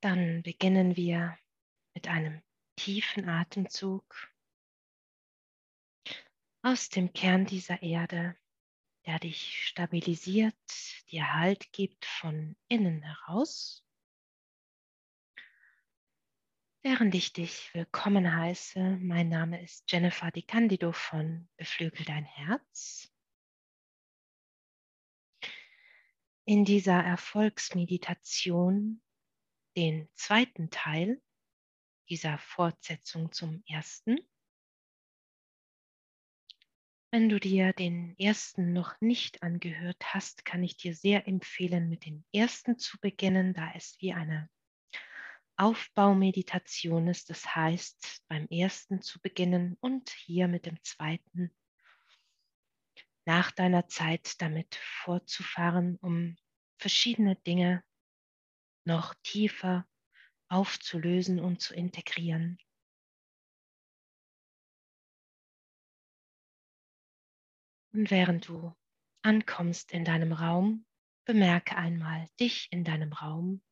Dann beginnen wir mit einem tiefen Atemzug aus dem Kern dieser Erde, der dich stabilisiert, dir Halt gibt von innen heraus. Während ich dich willkommen heiße, mein Name ist Jennifer Di Candido von Beflügel dein Herz. In dieser Erfolgsmeditation, den zweiten Teil dieser Fortsetzung zum ersten. Wenn du dir den ersten noch nicht angehört hast, kann ich dir sehr empfehlen, mit dem ersten zu beginnen, da es wie eine Aufbaumeditation ist. Das heißt, beim ersten zu beginnen und hier mit dem zweiten nach deiner Zeit damit fortzufahren, um verschiedene Dinge noch tiefer aufzulösen und zu integrieren. Und während du ankommst in deinem Raum, bemerke einmal dich in deinem Raum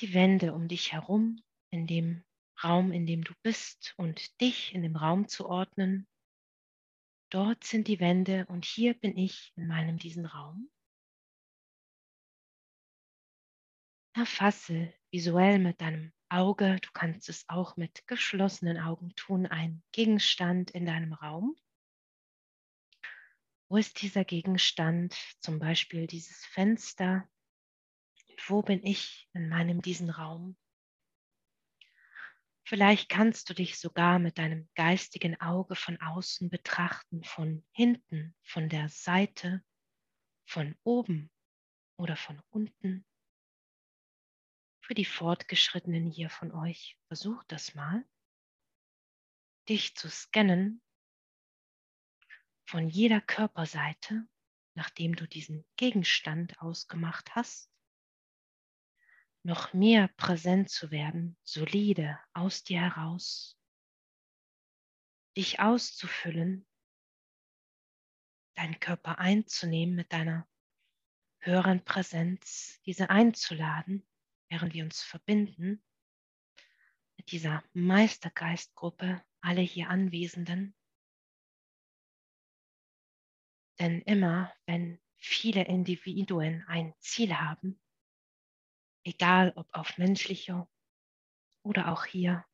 die Wände um dich herum, in dem Raum, in dem du bist und dich in dem Raum zu ordnen. Dort sind die Wände und hier bin ich in meinem diesen Raum. Erfasse visuell mit deinem Auge, du kannst es auch mit geschlossenen Augen tun, ein Gegenstand in deinem Raum. Wo ist dieser Gegenstand? Zum Beispiel dieses Fenster, wo bin ich in meinem diesen Raum? Vielleicht kannst du dich sogar mit deinem geistigen Auge von außen betrachten, von hinten, von der Seite, von oben oder von unten. Für die Fortgeschrittenen hier von euch, versuch das mal, dich zu scannen von jeder Körperseite, nachdem du diesen Gegenstand ausgemacht hast noch mehr präsent zu werden, solide aus dir heraus, dich auszufüllen, deinen Körper einzunehmen mit deiner höheren Präsenz, diese einzuladen, während wir uns verbinden mit dieser Meistergeistgruppe, alle hier Anwesenden. Denn immer, wenn viele Individuen ein Ziel haben, egal ob auf menschlicher oder auch hier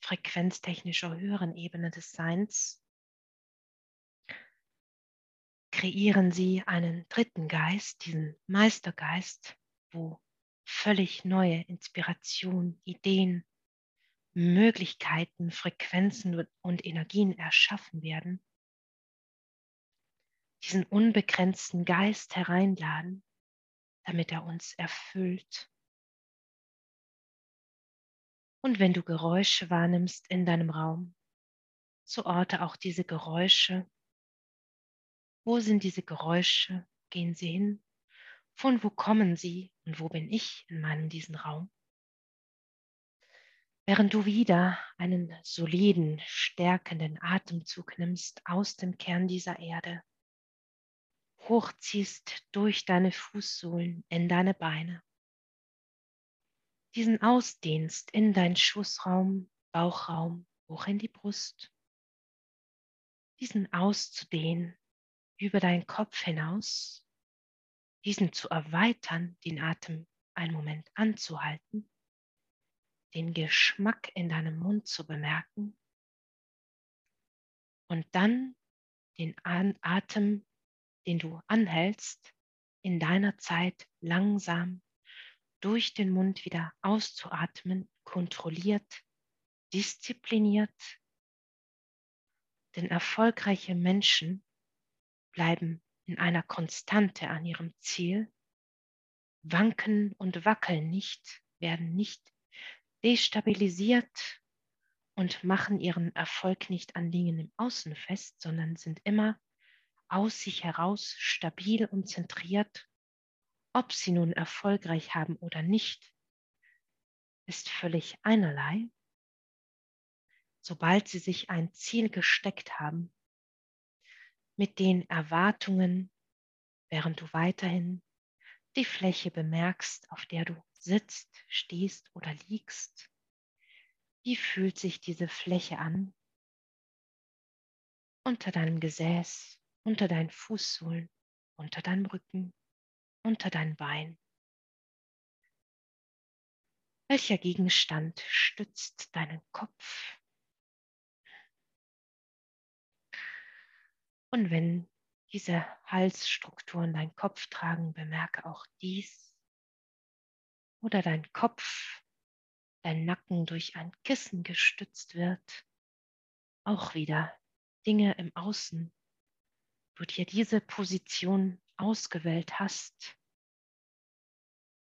frequenztechnischer höheren Ebene des Seins, kreieren sie einen dritten Geist, diesen Meistergeist, wo völlig neue Inspiration, Ideen, Möglichkeiten, Frequenzen und Energien erschaffen werden, diesen unbegrenzten Geist hereinladen, damit er uns erfüllt und wenn du Geräusche wahrnimmst in deinem Raum, so orte auch diese Geräusche. Wo sind diese Geräusche? Gehen sie hin? Von wo kommen sie und wo bin ich in meinem diesen Raum? Während du wieder einen soliden, stärkenden Atemzug nimmst aus dem Kern dieser Erde, hochziehst durch deine Fußsohlen in deine Beine diesen ausdehnst in deinen Schussraum, Bauchraum, hoch in die Brust, diesen auszudehnen über deinen Kopf hinaus, diesen zu erweitern, den Atem einen Moment anzuhalten, den Geschmack in deinem Mund zu bemerken und dann den Atem, den du anhältst, in deiner Zeit langsam durch den Mund wieder auszuatmen, kontrolliert, diszipliniert. Denn erfolgreiche Menschen bleiben in einer Konstante an ihrem Ziel, wanken und wackeln nicht, werden nicht destabilisiert und machen ihren Erfolg nicht an Dingen im Außen fest, sondern sind immer aus sich heraus stabil und zentriert ob sie nun erfolgreich haben oder nicht, ist völlig einerlei. Sobald sie sich ein Ziel gesteckt haben, mit den Erwartungen, während du weiterhin die Fläche bemerkst, auf der du sitzt, stehst oder liegst. Wie fühlt sich diese Fläche an? Unter deinem Gesäß, unter deinen Fußsohlen, unter deinem Rücken, unter dein Bein. Welcher Gegenstand stützt deinen Kopf? Und wenn diese Halsstrukturen deinen Kopf tragen, bemerke auch dies. Oder dein Kopf, dein Nacken durch ein Kissen gestützt wird. Auch wieder Dinge im Außen, du dir diese Position ausgewählt hast.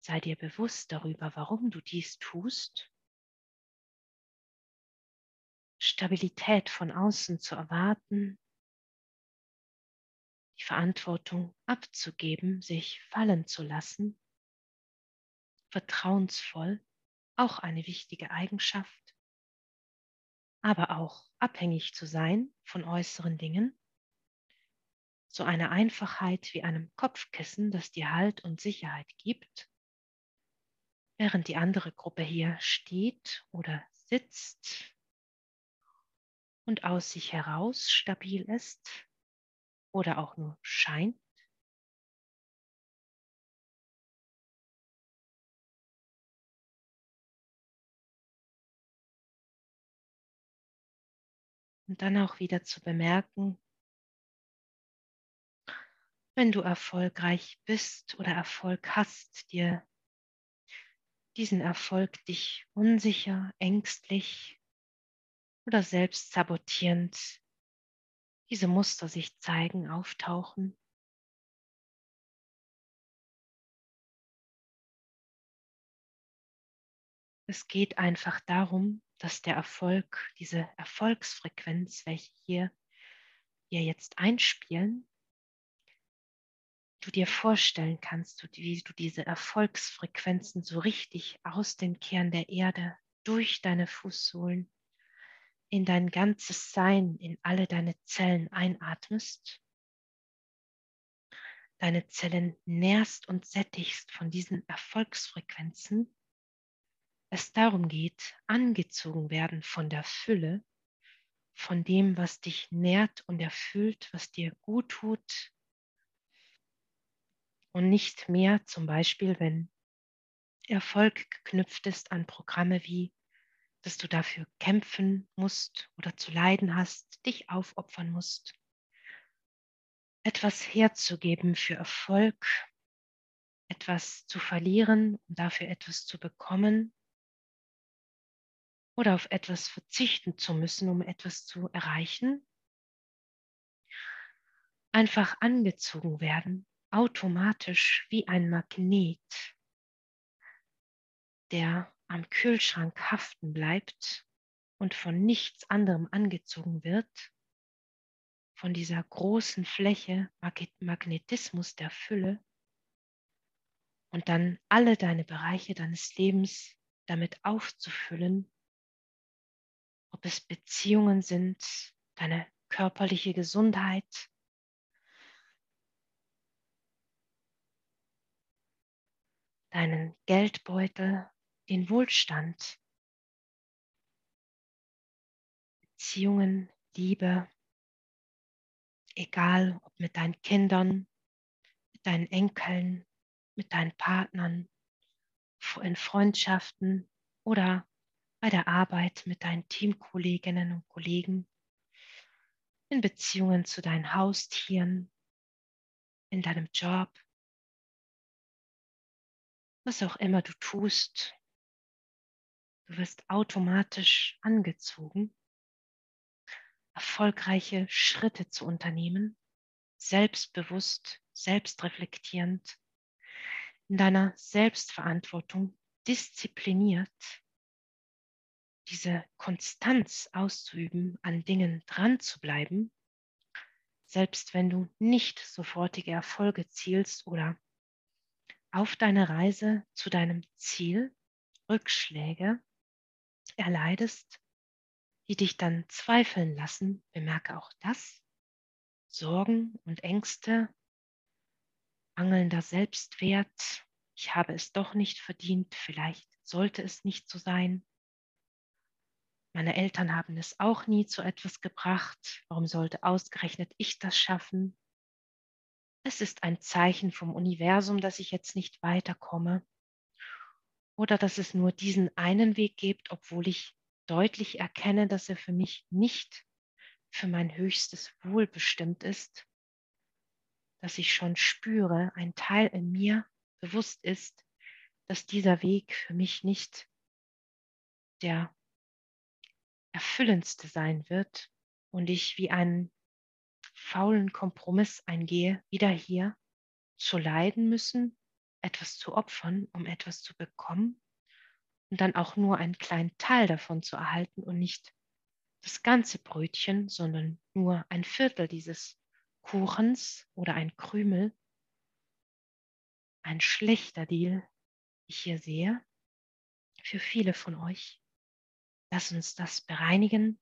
Sei dir bewusst darüber, warum du dies tust. Stabilität von außen zu erwarten, die Verantwortung abzugeben, sich fallen zu lassen, vertrauensvoll, auch eine wichtige Eigenschaft, aber auch abhängig zu sein von äußeren Dingen, so eine Einfachheit wie einem Kopfkissen, das dir Halt und Sicherheit gibt, während die andere Gruppe hier steht oder sitzt und aus sich heraus stabil ist oder auch nur scheint. Und dann auch wieder zu bemerken, wenn du erfolgreich bist oder Erfolg hast, dir diesen Erfolg dich unsicher, ängstlich oder selbst sabotierend diese Muster sich zeigen, auftauchen. Es geht einfach darum, dass der Erfolg, diese Erfolgsfrequenz, welche hier wir jetzt einspielen, du dir vorstellen kannst, wie du diese Erfolgsfrequenzen so richtig aus den Kern der Erde durch deine Fußsohlen in dein ganzes Sein, in alle deine Zellen einatmest, deine Zellen nährst und sättigst von diesen Erfolgsfrequenzen, es darum geht, angezogen werden von der Fülle, von dem, was dich nährt und erfüllt, was dir gut tut, und nicht mehr zum Beispiel, wenn Erfolg geknüpft ist an Programme wie, dass du dafür kämpfen musst oder zu leiden hast, dich aufopfern musst, etwas herzugeben für Erfolg, etwas zu verlieren und dafür etwas zu bekommen oder auf etwas verzichten zu müssen, um etwas zu erreichen. Einfach angezogen werden automatisch wie ein Magnet, der am Kühlschrank haften bleibt und von nichts anderem angezogen wird, von dieser großen Fläche Magnetismus der Fülle und dann alle deine Bereiche deines Lebens damit aufzufüllen, ob es Beziehungen sind, deine körperliche Gesundheit, deinen Geldbeutel, den Wohlstand, Beziehungen, Liebe, egal ob mit deinen Kindern, mit deinen Enkeln, mit deinen Partnern, in Freundschaften oder bei der Arbeit mit deinen Teamkolleginnen und Kollegen, in Beziehungen zu deinen Haustieren, in deinem Job, was auch immer du tust, du wirst automatisch angezogen, erfolgreiche Schritte zu unternehmen, selbstbewusst, selbstreflektierend, in deiner Selbstverantwortung diszipliniert, diese Konstanz auszuüben, an Dingen dran zu bleiben, selbst wenn du nicht sofortige Erfolge zielst oder auf deiner Reise zu deinem Ziel Rückschläge erleidest, die dich dann zweifeln lassen, bemerke auch das. Sorgen und Ängste mangelnder Selbstwert, ich habe es doch nicht verdient, vielleicht sollte es nicht so sein. Meine Eltern haben es auch nie zu etwas gebracht, warum sollte ausgerechnet ich das schaffen? Es ist ein Zeichen vom Universum, dass ich jetzt nicht weiterkomme oder dass es nur diesen einen Weg gibt, obwohl ich deutlich erkenne, dass er für mich nicht für mein höchstes Wohl bestimmt ist, dass ich schon spüre, ein Teil in mir bewusst ist, dass dieser Weg für mich nicht der erfüllendste sein wird und ich wie einen faulen Kompromiss eingehe, wieder hier zu leiden müssen, etwas zu opfern, um etwas zu bekommen und dann auch nur einen kleinen Teil davon zu erhalten und nicht das ganze Brötchen, sondern nur ein Viertel dieses Kuchens oder ein Krümel. Ein schlechter Deal, ich hier sehe, für viele von euch. Lass uns das bereinigen.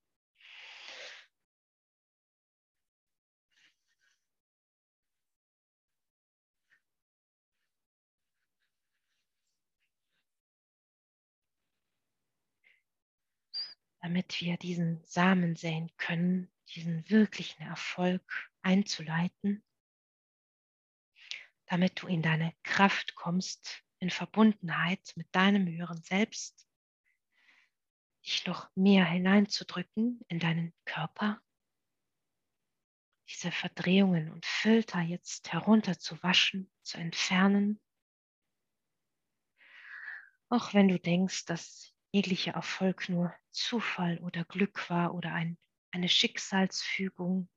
Damit wir diesen Samen säen können, diesen wirklichen Erfolg einzuleiten, damit du in deine Kraft kommst, in Verbundenheit mit deinem höheren Selbst, dich noch mehr hineinzudrücken in deinen Körper, diese Verdrehungen und Filter jetzt herunterzuwaschen, zu entfernen. Auch wenn du denkst, dass jeglicher Erfolg nur Zufall oder Glück war oder ein, eine Schicksalsfügung,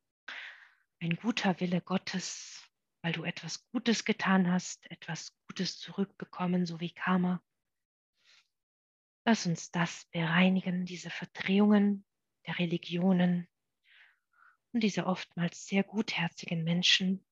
ein guter Wille Gottes, weil du etwas Gutes getan hast, etwas Gutes zurückbekommen, so wie Karma. Lass uns das bereinigen, diese Verdrehungen der Religionen und diese oftmals sehr gutherzigen Menschen,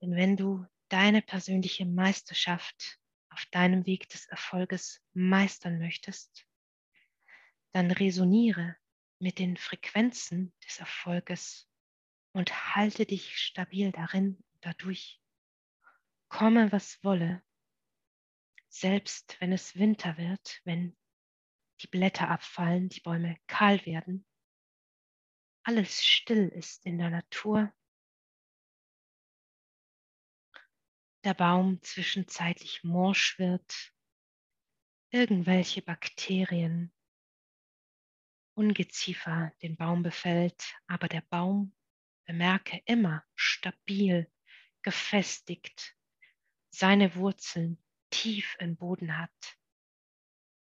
Denn wenn du deine persönliche Meisterschaft auf deinem Weg des Erfolges meistern möchtest, dann resoniere mit den Frequenzen des Erfolges und halte dich stabil darin dadurch. Komme, was wolle, selbst wenn es Winter wird, wenn die Blätter abfallen, die Bäume kahl werden, alles still ist in der Natur, der Baum zwischenzeitlich morsch wird, irgendwelche Bakterien, Ungeziefer den Baum befällt, aber der Baum, bemerke immer, stabil, gefestigt, seine Wurzeln tief im Boden hat.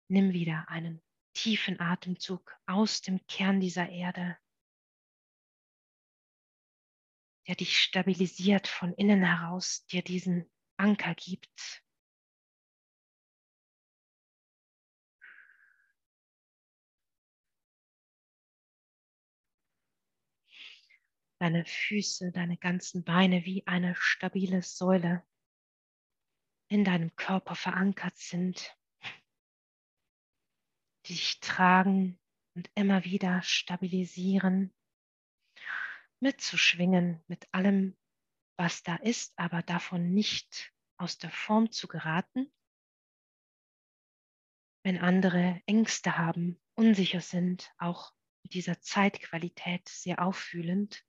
Nimm wieder einen tiefen Atemzug aus dem Kern dieser Erde der dich stabilisiert von innen heraus, dir diesen Anker gibt. Deine Füße, deine ganzen Beine wie eine stabile Säule in deinem Körper verankert sind, dich tragen und immer wieder stabilisieren mitzuschwingen mit allem, was da ist, aber davon nicht aus der Form zu geraten. Wenn andere Ängste haben, unsicher sind, auch mit dieser Zeitqualität sehr auffühlend,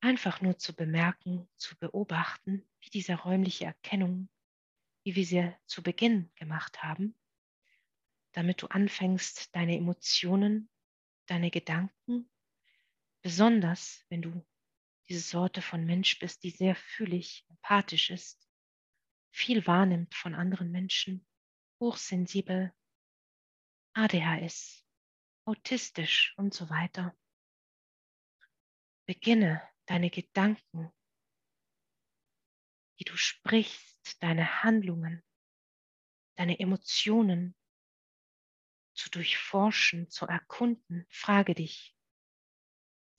einfach nur zu bemerken, zu beobachten, wie diese räumliche Erkennung, wie wir sie zu Beginn gemacht haben, damit du anfängst, deine Emotionen, deine Gedanken Besonders wenn du diese Sorte von Mensch bist, die sehr fühlig, empathisch ist, viel wahrnimmt von anderen Menschen, hochsensibel, ADHS, autistisch und so weiter. Beginne deine Gedanken, die du sprichst, deine Handlungen, deine Emotionen zu durchforschen, zu erkunden. Frage dich,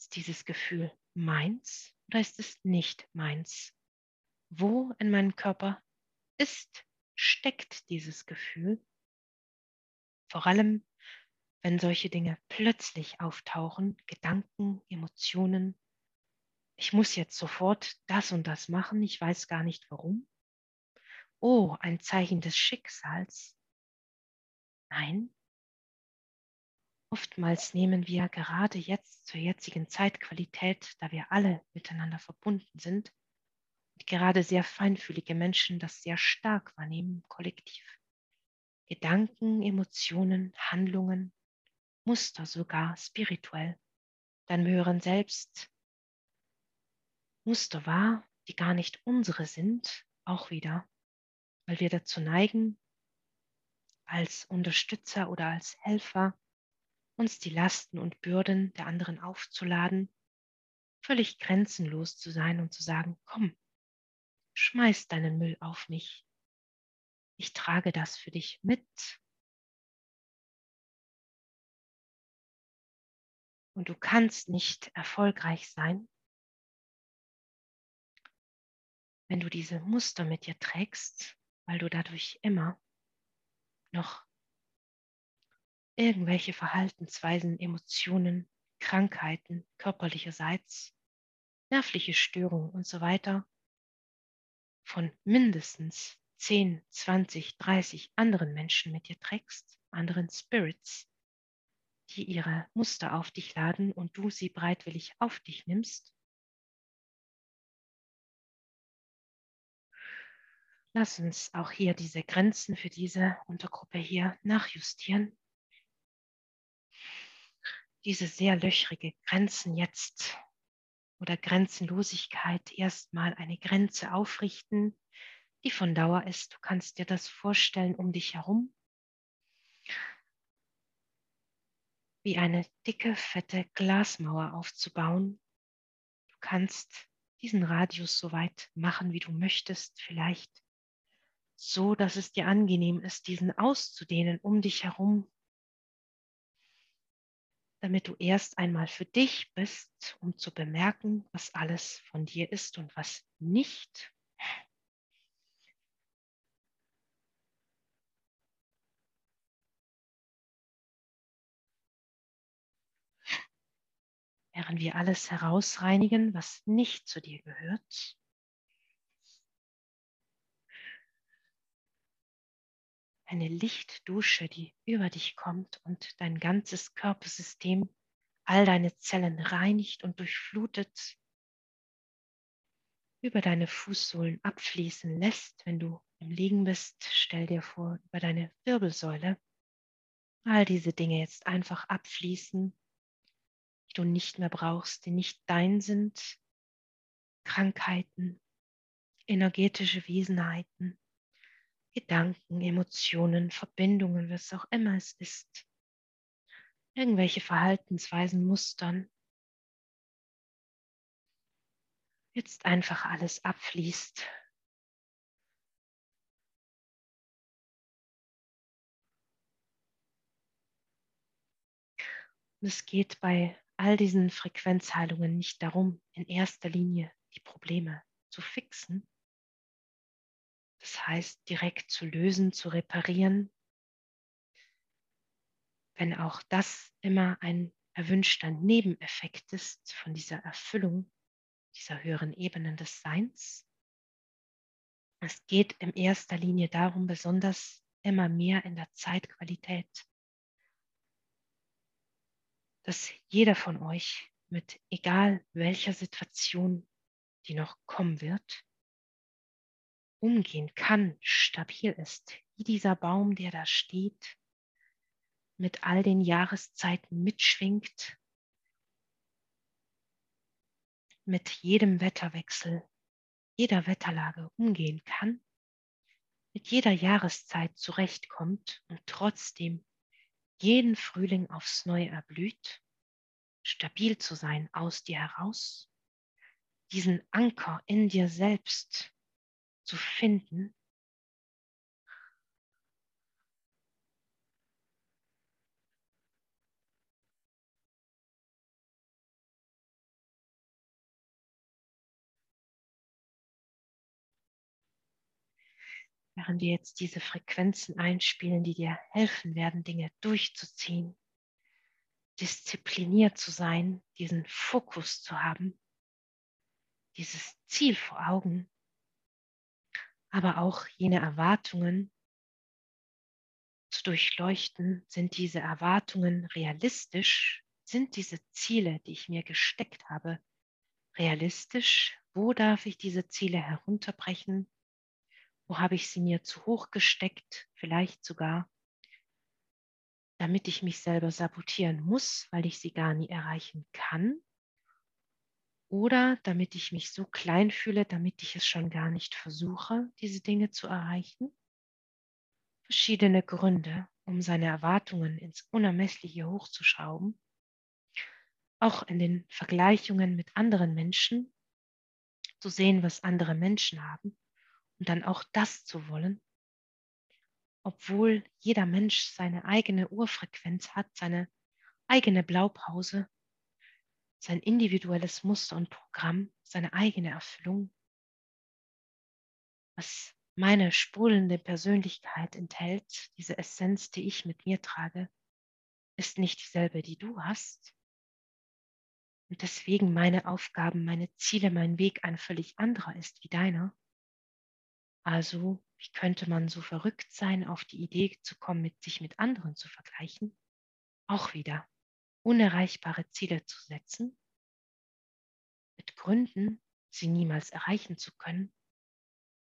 ist dieses Gefühl meins oder ist es nicht meins? wo in meinem Körper ist, steckt dieses Gefühl. Vor allem, wenn solche Dinge plötzlich auftauchen, Gedanken, Emotionen. Ich muss jetzt sofort das und das machen, ich weiß gar nicht warum. Oh, ein Zeichen des Schicksals. Nein. Oftmals nehmen wir gerade jetzt zur jetzigen Zeitqualität, da wir alle miteinander verbunden sind, und gerade sehr feinfühlige Menschen das sehr stark wahrnehmen, kollektiv. Gedanken, Emotionen, Handlungen, Muster sogar spirituell. Dann hören selbst Muster wahr, die gar nicht unsere sind, auch wieder, weil wir dazu neigen, als Unterstützer oder als Helfer uns die Lasten und Bürden der anderen aufzuladen, völlig grenzenlos zu sein und zu sagen, komm, schmeiß deinen Müll auf mich. Ich trage das für dich mit. Und du kannst nicht erfolgreich sein, wenn du diese Muster mit dir trägst, weil du dadurch immer noch irgendwelche Verhaltensweisen, Emotionen, Krankheiten körperlicherseits, nervliche Störungen und so weiter von mindestens 10, 20, 30 anderen Menschen mit dir trägst, anderen Spirits, die ihre Muster auf dich laden und du sie bereitwillig auf dich nimmst, lass uns auch hier diese Grenzen für diese Untergruppe hier nachjustieren. Diese sehr löchrige Grenzen jetzt oder Grenzenlosigkeit erstmal eine Grenze aufrichten, die von Dauer ist. Du kannst dir das vorstellen um dich herum. Wie eine dicke, fette Glasmauer aufzubauen. Du kannst diesen Radius so weit machen, wie du möchtest, vielleicht so, dass es dir angenehm ist, diesen auszudehnen um dich herum, damit du erst einmal für dich bist, um zu bemerken, was alles von dir ist und was nicht. Während wir alles herausreinigen, was nicht zu dir gehört, eine Lichtdusche, die über dich kommt und dein ganzes Körpersystem, all deine Zellen reinigt und durchflutet, über deine Fußsohlen abfließen lässt, wenn du im Liegen bist, stell dir vor, über deine Wirbelsäule, all diese Dinge jetzt einfach abfließen, die du nicht mehr brauchst, die nicht dein sind, Krankheiten, energetische Wesenheiten, Gedanken, Emotionen, Verbindungen, was auch immer es ist, irgendwelche Verhaltensweisen, Mustern, jetzt einfach alles abfließt. Und es geht bei all diesen Frequenzheilungen nicht darum, in erster Linie die Probleme zu fixen, das heißt, direkt zu lösen, zu reparieren, wenn auch das immer ein erwünschter Nebeneffekt ist von dieser Erfüllung dieser höheren Ebenen des Seins. Es geht in erster Linie darum, besonders immer mehr in der Zeitqualität, dass jeder von euch mit egal welcher Situation, die noch kommen wird, umgehen kann, stabil ist, wie dieser Baum, der da steht, mit all den Jahreszeiten mitschwingt, mit jedem Wetterwechsel, jeder Wetterlage umgehen kann, mit jeder Jahreszeit zurechtkommt und trotzdem jeden Frühling aufs Neue erblüht, stabil zu sein aus dir heraus, diesen Anker in dir selbst zu finden, während wir jetzt diese Frequenzen einspielen, die dir helfen werden, Dinge durchzuziehen, diszipliniert zu sein, diesen Fokus zu haben, dieses Ziel vor Augen, aber auch jene Erwartungen zu durchleuchten. Sind diese Erwartungen realistisch? Sind diese Ziele, die ich mir gesteckt habe, realistisch? Wo darf ich diese Ziele herunterbrechen? Wo habe ich sie mir zu hoch gesteckt? Vielleicht sogar, damit ich mich selber sabotieren muss, weil ich sie gar nie erreichen kann? Oder damit ich mich so klein fühle, damit ich es schon gar nicht versuche, diese Dinge zu erreichen? Verschiedene Gründe, um seine Erwartungen ins Unermessliche hochzuschrauben. Auch in den Vergleichungen mit anderen Menschen zu sehen, was andere Menschen haben und dann auch das zu wollen, obwohl jeder Mensch seine eigene Urfrequenz hat, seine eigene Blaupause, sein individuelles Muster und Programm, seine eigene Erfüllung, was meine sprudelnde Persönlichkeit enthält, diese Essenz, die ich mit mir trage, ist nicht dieselbe, die du hast. Und deswegen meine Aufgaben, meine Ziele, mein Weg ein völlig anderer ist wie deiner. Also, wie könnte man so verrückt sein, auf die Idee zu kommen, mit sich mit anderen zu vergleichen? Auch wieder unerreichbare Ziele zu setzen, mit Gründen, sie niemals erreichen zu können,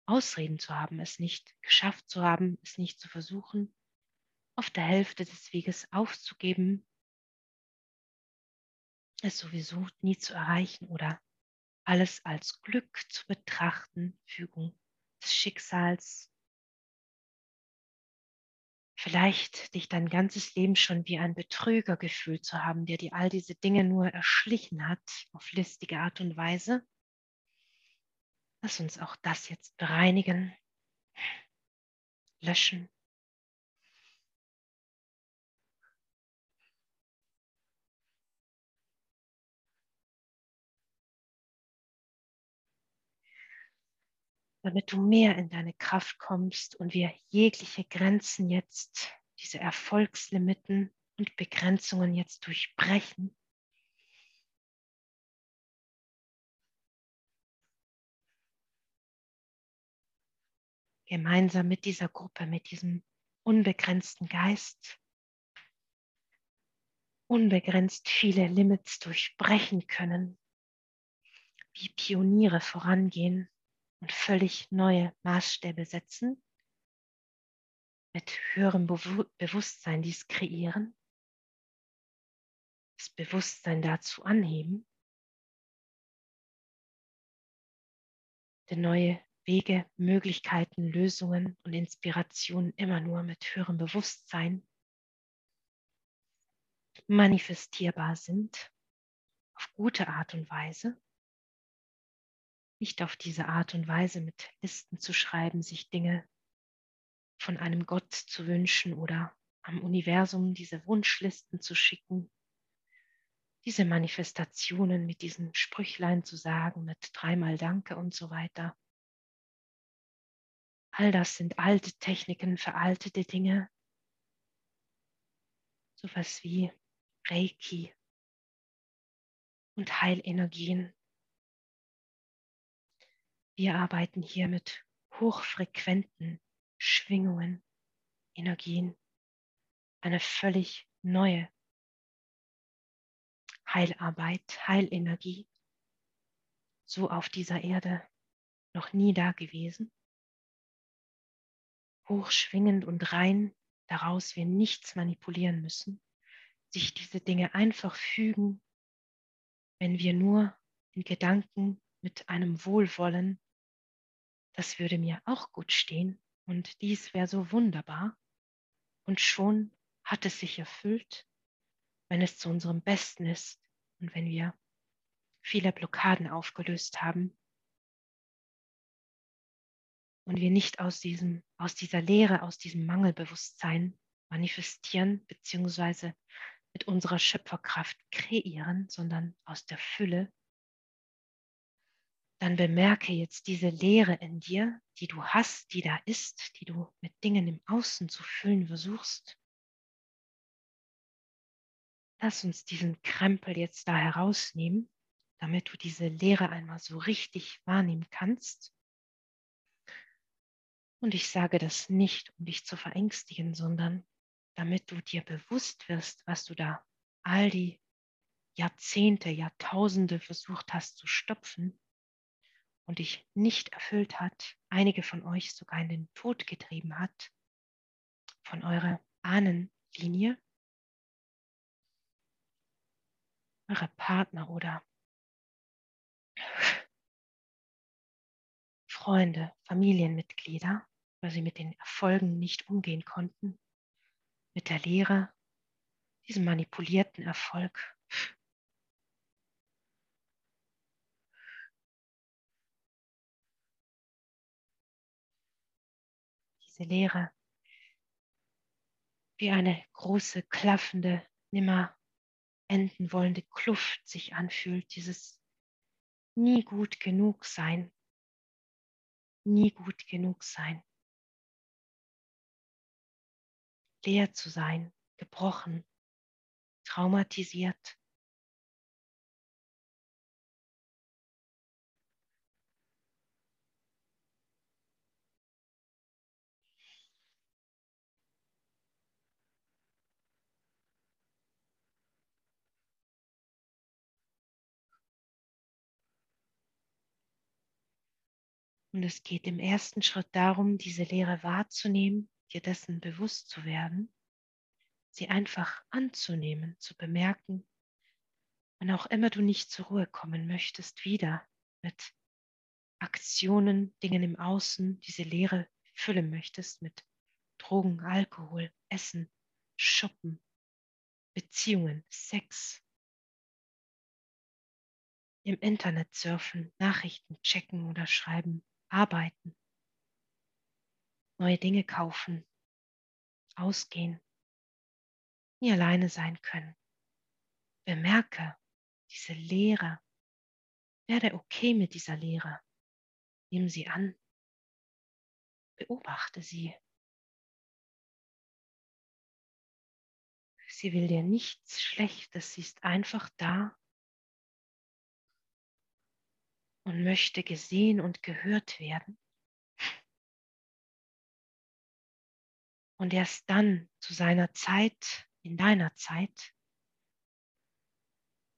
Ausreden zu haben, es nicht geschafft zu haben, es nicht zu versuchen, auf der Hälfte des Weges aufzugeben, es sowieso nie zu erreichen oder alles als Glück zu betrachten, Fügung des Schicksals Vielleicht dich dein ganzes Leben schon wie ein Betrüger gefühlt zu haben, der dir all diese Dinge nur erschlichen hat auf listige Art und Weise. Lass uns auch das jetzt bereinigen, löschen. Damit du mehr in deine Kraft kommst und wir jegliche Grenzen jetzt, diese Erfolgslimiten und Begrenzungen jetzt durchbrechen. Gemeinsam mit dieser Gruppe, mit diesem unbegrenzten Geist, unbegrenzt viele Limits durchbrechen können, wie Pioniere vorangehen und völlig neue Maßstäbe setzen, mit höherem Bewusstsein dies kreieren, das Bewusstsein dazu anheben, denn neue Wege, Möglichkeiten, Lösungen und Inspirationen immer nur mit höherem Bewusstsein manifestierbar sind, auf gute Art und Weise nicht auf diese Art und Weise mit Listen zu schreiben, sich Dinge von einem Gott zu wünschen oder am Universum diese Wunschlisten zu schicken, diese Manifestationen mit diesen Sprüchlein zu sagen, mit dreimal Danke und so weiter. All das sind alte Techniken, veraltete Dinge, sowas wie Reiki und Heilenergien, wir arbeiten hier mit hochfrequenten Schwingungen, Energien, eine völlig neue Heilarbeit, Heilenergie, so auf dieser Erde noch nie da gewesen. Hochschwingend und rein, daraus wir nichts manipulieren müssen, sich diese Dinge einfach fügen, wenn wir nur in Gedanken mit einem Wohlwollen das würde mir auch gut stehen und dies wäre so wunderbar. Und schon hat es sich erfüllt, wenn es zu unserem Besten ist und wenn wir viele Blockaden aufgelöst haben und wir nicht aus, diesem, aus dieser Leere, aus diesem Mangelbewusstsein manifestieren beziehungsweise mit unserer Schöpferkraft kreieren, sondern aus der Fülle dann bemerke jetzt diese Leere in dir, die du hast, die da ist, die du mit Dingen im Außen zu füllen versuchst. Lass uns diesen Krempel jetzt da herausnehmen, damit du diese Leere einmal so richtig wahrnehmen kannst. Und ich sage das nicht, um dich zu verängstigen, sondern damit du dir bewusst wirst, was du da all die Jahrzehnte, Jahrtausende versucht hast zu stopfen und dich nicht erfüllt hat, einige von euch sogar in den Tod getrieben hat, von eurer Ahnenlinie, eure Partner oder Freunde, Familienmitglieder, weil sie mit den Erfolgen nicht umgehen konnten, mit der Lehre, diesem manipulierten Erfolg. Diese Lehre wie eine große, klaffende, nimmer enden wollende Kluft sich anfühlt, dieses nie gut genug sein, nie gut genug sein, leer zu sein, gebrochen, traumatisiert. Und es geht im ersten Schritt darum, diese Lehre wahrzunehmen, dir dessen bewusst zu werden, sie einfach anzunehmen, zu bemerken, wann auch immer du nicht zur Ruhe kommen möchtest, wieder mit Aktionen, Dingen im Außen, diese Lehre füllen möchtest mit Drogen, Alkohol, Essen, Shoppen, Beziehungen, Sex, im Internet surfen, Nachrichten checken oder schreiben, arbeiten, neue Dinge kaufen, ausgehen, nie alleine sein können. Bemerke diese Leere. Werde okay mit dieser Leere. Nimm sie an. Beobachte sie. Sie will dir nichts Schlechtes, sie ist einfach da und möchte gesehen und gehört werden. Und erst dann zu seiner Zeit, in deiner Zeit,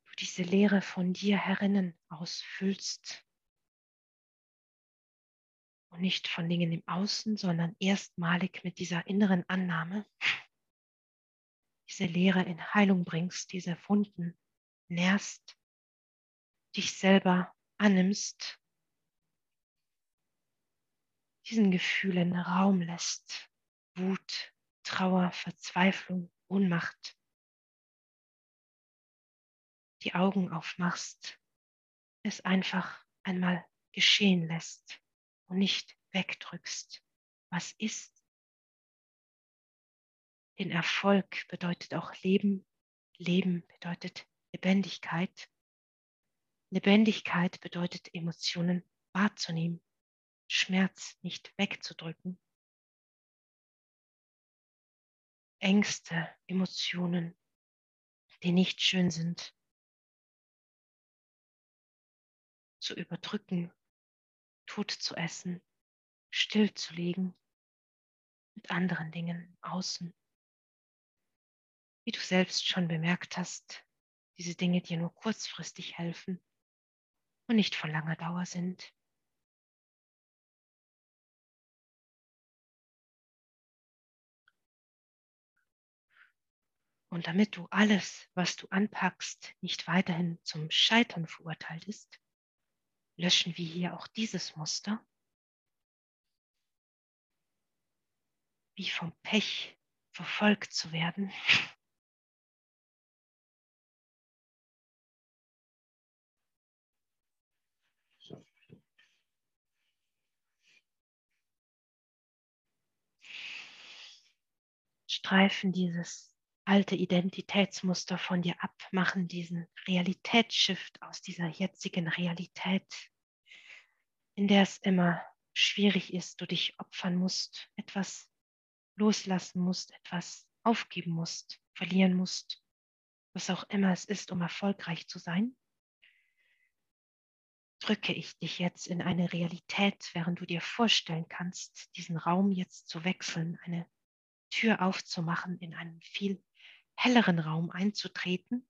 du diese Lehre von dir herinnen ausfüllst. Und nicht von Dingen im Außen, sondern erstmalig mit dieser inneren Annahme diese Lehre in Heilung bringst, diese Wunden nährst, dich selber annimmst, diesen Gefühlen Raum lässt, Wut, Trauer, Verzweiflung, Ohnmacht, die Augen aufmachst, es einfach einmal geschehen lässt und nicht wegdrückst, was ist. Denn Erfolg bedeutet auch Leben, Leben bedeutet Lebendigkeit Lebendigkeit bedeutet, Emotionen wahrzunehmen, Schmerz nicht wegzudrücken. Ängste, Emotionen, die nicht schön sind, zu überdrücken, tot zu essen, stillzulegen mit anderen Dingen außen. Wie du selbst schon bemerkt hast, diese Dinge dir nur kurzfristig helfen und nicht von langer Dauer sind. Und damit du alles, was du anpackst, nicht weiterhin zum Scheitern verurteilt ist, löschen wir hier auch dieses Muster, wie vom Pech verfolgt zu werden. streifen dieses alte Identitätsmuster von dir ab, machen diesen Realitätsshift aus dieser jetzigen Realität in der es immer schwierig ist, du dich opfern musst, etwas loslassen musst, etwas aufgeben musst, verlieren musst, was auch immer es ist, um erfolgreich zu sein, drücke ich dich jetzt in eine Realität, während du dir vorstellen kannst, diesen Raum jetzt zu wechseln, eine Tür aufzumachen, in einen viel helleren Raum einzutreten.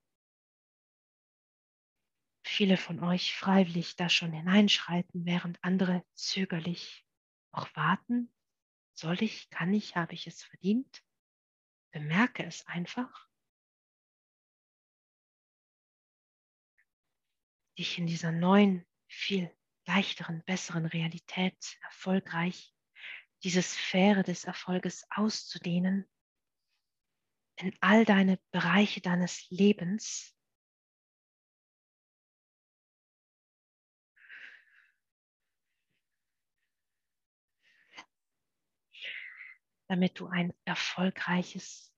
Viele von euch freiwillig da schon hineinschreiten, während andere zögerlich auch warten. Soll ich, kann ich, habe ich es verdient? Bemerke es einfach. Dich in dieser neuen, viel leichteren, besseren Realität erfolgreich diese Sphäre des Erfolges auszudehnen in all deine Bereiche deines Lebens. damit du ein erfolgreiches,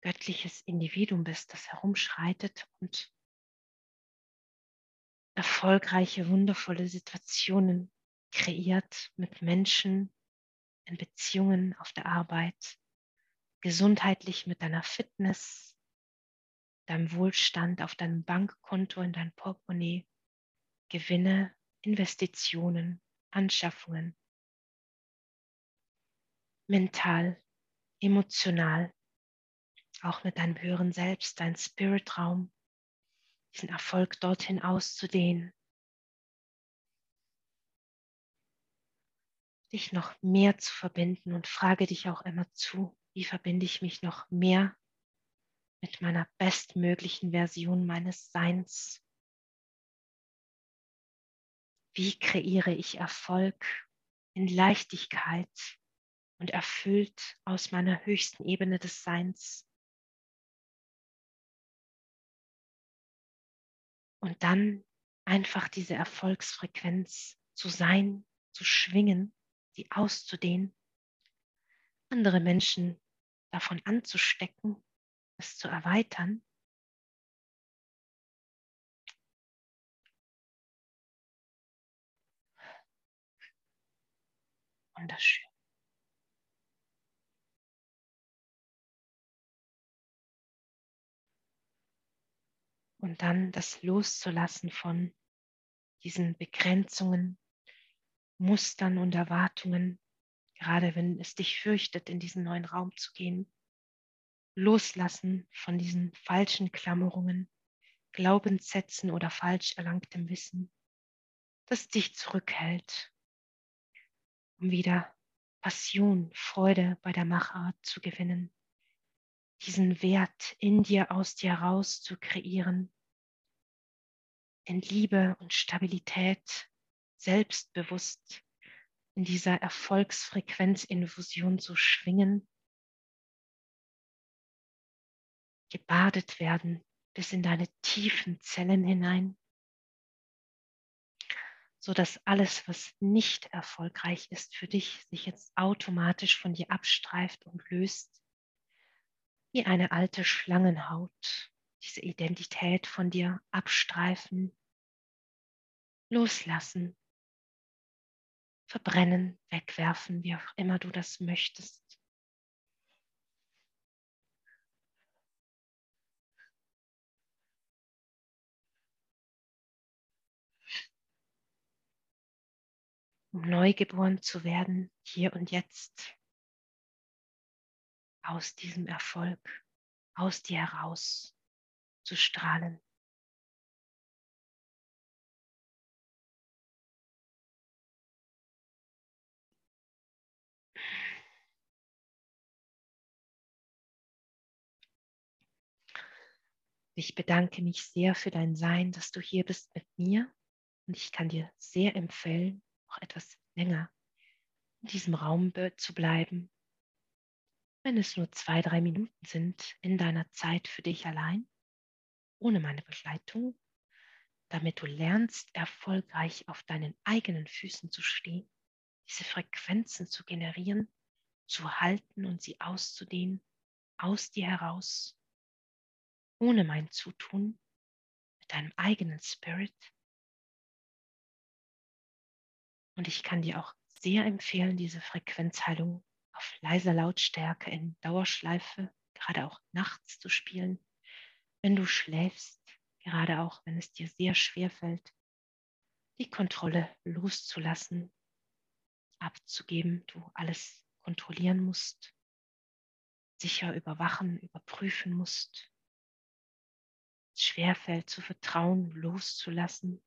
göttliches Individuum bist, das herumschreitet und erfolgreiche, wundervolle Situationen kreiert mit Menschen, in Beziehungen, auf der Arbeit, gesundheitlich mit deiner Fitness, deinem Wohlstand auf deinem Bankkonto, in dein Portemonnaie, Gewinne, Investitionen, Anschaffungen, mental, emotional, auch mit deinem höheren Selbst, dein Spiritraum, diesen Erfolg dorthin auszudehnen, dich noch mehr zu verbinden und frage dich auch immer zu, wie verbinde ich mich noch mehr mit meiner bestmöglichen Version meines Seins? Wie kreiere ich Erfolg in Leichtigkeit und erfüllt aus meiner höchsten Ebene des Seins? Und dann einfach diese Erfolgsfrequenz zu sein, zu schwingen sie auszudehnen, andere Menschen davon anzustecken, es zu erweitern. Wunderschön. Und dann das loszulassen von diesen Begrenzungen, Mustern und Erwartungen, gerade wenn es dich fürchtet, in diesen neuen Raum zu gehen. Loslassen von diesen falschen Klammerungen, Glaubenssätzen oder falsch erlangtem Wissen, das dich zurückhält, um wieder Passion, Freude bei der Machart zu gewinnen, diesen Wert in dir, aus dir heraus zu kreieren, in Liebe und Stabilität selbstbewusst in dieser Erfolgsfrequenzinfusion zu schwingen, gebadet werden bis in deine tiefen Zellen hinein, so dass alles, was nicht erfolgreich ist für dich, sich jetzt automatisch von dir abstreift und löst, wie eine alte Schlangenhaut, diese Identität von dir abstreifen, loslassen verbrennen, wegwerfen, wie auch immer du das möchtest. um neugeboren zu werden, hier und jetzt, aus diesem Erfolg, aus dir heraus zu strahlen. Ich bedanke mich sehr für dein Sein, dass du hier bist mit mir. Und ich kann dir sehr empfehlen, auch etwas länger in diesem Raum zu bleiben. Wenn es nur zwei, drei Minuten sind in deiner Zeit für dich allein, ohne meine Begleitung, damit du lernst, erfolgreich auf deinen eigenen Füßen zu stehen, diese Frequenzen zu generieren, zu halten und sie auszudehnen, aus dir heraus ohne mein Zutun, mit deinem eigenen Spirit. Und ich kann dir auch sehr empfehlen, diese Frequenzheilung auf leiser Lautstärke in Dauerschleife, gerade auch nachts zu spielen, wenn du schläfst, gerade auch wenn es dir sehr schwer fällt, die Kontrolle loszulassen, abzugeben, du alles kontrollieren musst, sicher überwachen, überprüfen musst, schwerfällt zu vertrauen, loszulassen,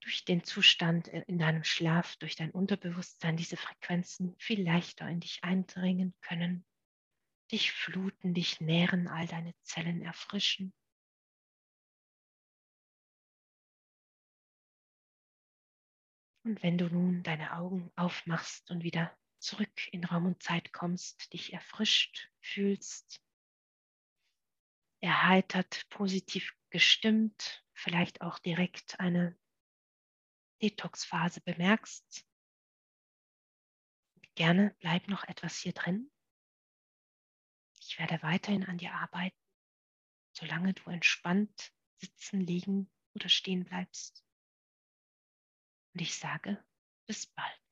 durch den Zustand in deinem Schlaf, durch dein Unterbewusstsein diese Frequenzen viel leichter in dich eindringen können, dich fluten, dich nähren, all deine Zellen erfrischen. Und wenn du nun deine Augen aufmachst und wieder zurück in Raum und Zeit kommst, dich erfrischt fühlst, erheitert, positiv gestimmt, vielleicht auch direkt eine Detox-Phase bemerkst, gerne bleib noch etwas hier drin. Ich werde weiterhin an dir arbeiten, solange du entspannt sitzen, liegen oder stehen bleibst. Und ich sage, bis bald.